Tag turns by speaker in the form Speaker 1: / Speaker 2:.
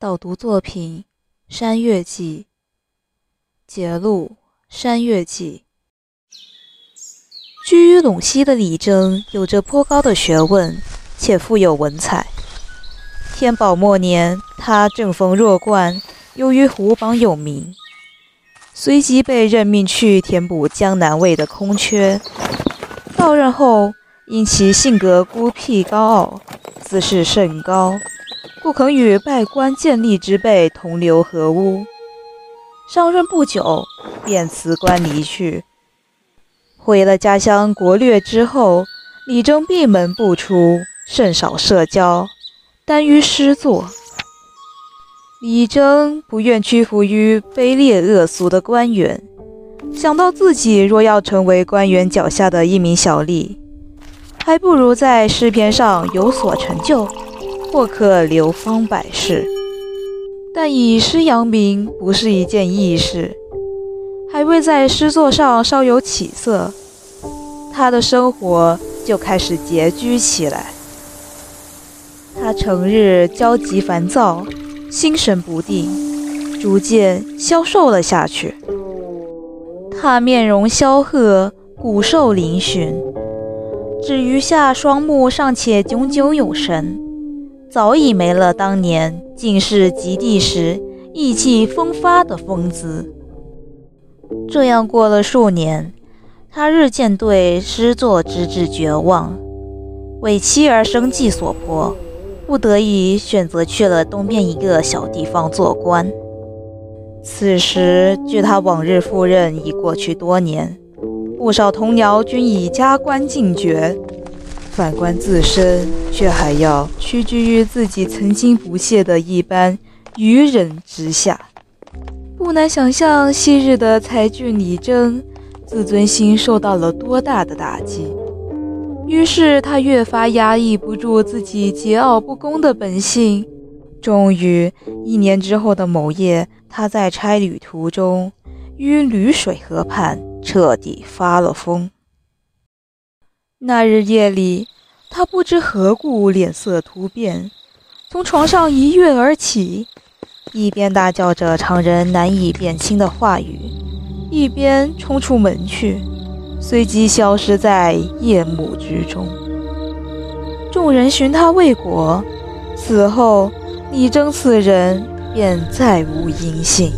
Speaker 1: 导读作品《山月记》节录《山月记》。居于陇西的李征有着颇高的学问，且富有文采。天宝末年，他正逢弱冠，由于湖榜有名，随即被任命去填补江南卫的空缺。到任后，因其性格孤僻高傲，自视甚高，不肯与拜官建立之辈同流合污。上任不久，便辞官离去。回了家乡国略之后，李征闭门不出，甚少社交，耽于诗作。李征不愿屈服于卑劣恶俗的官员，想到自己若要成为官员脚下的一名小吏。还不如在诗篇上有所成就，或可流芳百世。但以诗扬名不是一件易事，还未在诗作上稍有起色，他的生活就开始拮据起来。他成日焦急烦躁，心神不定，逐渐消瘦了下去。他面容消褐，骨瘦嶙峋。只余下双目尚且炯炯有神，早已没了当年进士及第时意气风发的风姿。这样过了数年，他日渐对诗作之志绝望，为妻儿生计所迫，不得已选择去了东边一个小地方做官。此时，距他往日赴任已过去多年。不少同僚均已加官进爵，反观自身，却还要屈居于自己曾经不屑的一般愚人之下。不难想象，昔日的才俊李征，自尊心受到了多大的打击。于是他越发压抑不住自己桀骜不恭的本性。终于，一年之后的某夜，他在差旅途中，于吕水河畔。彻底发了疯。那日夜里，他不知何故脸色突变，从床上一跃而起，一边大叫着常人难以辨清的话语，一边冲出门去，随即消失在夜幕之中。众人寻他未果，此后李征此人便再无音信。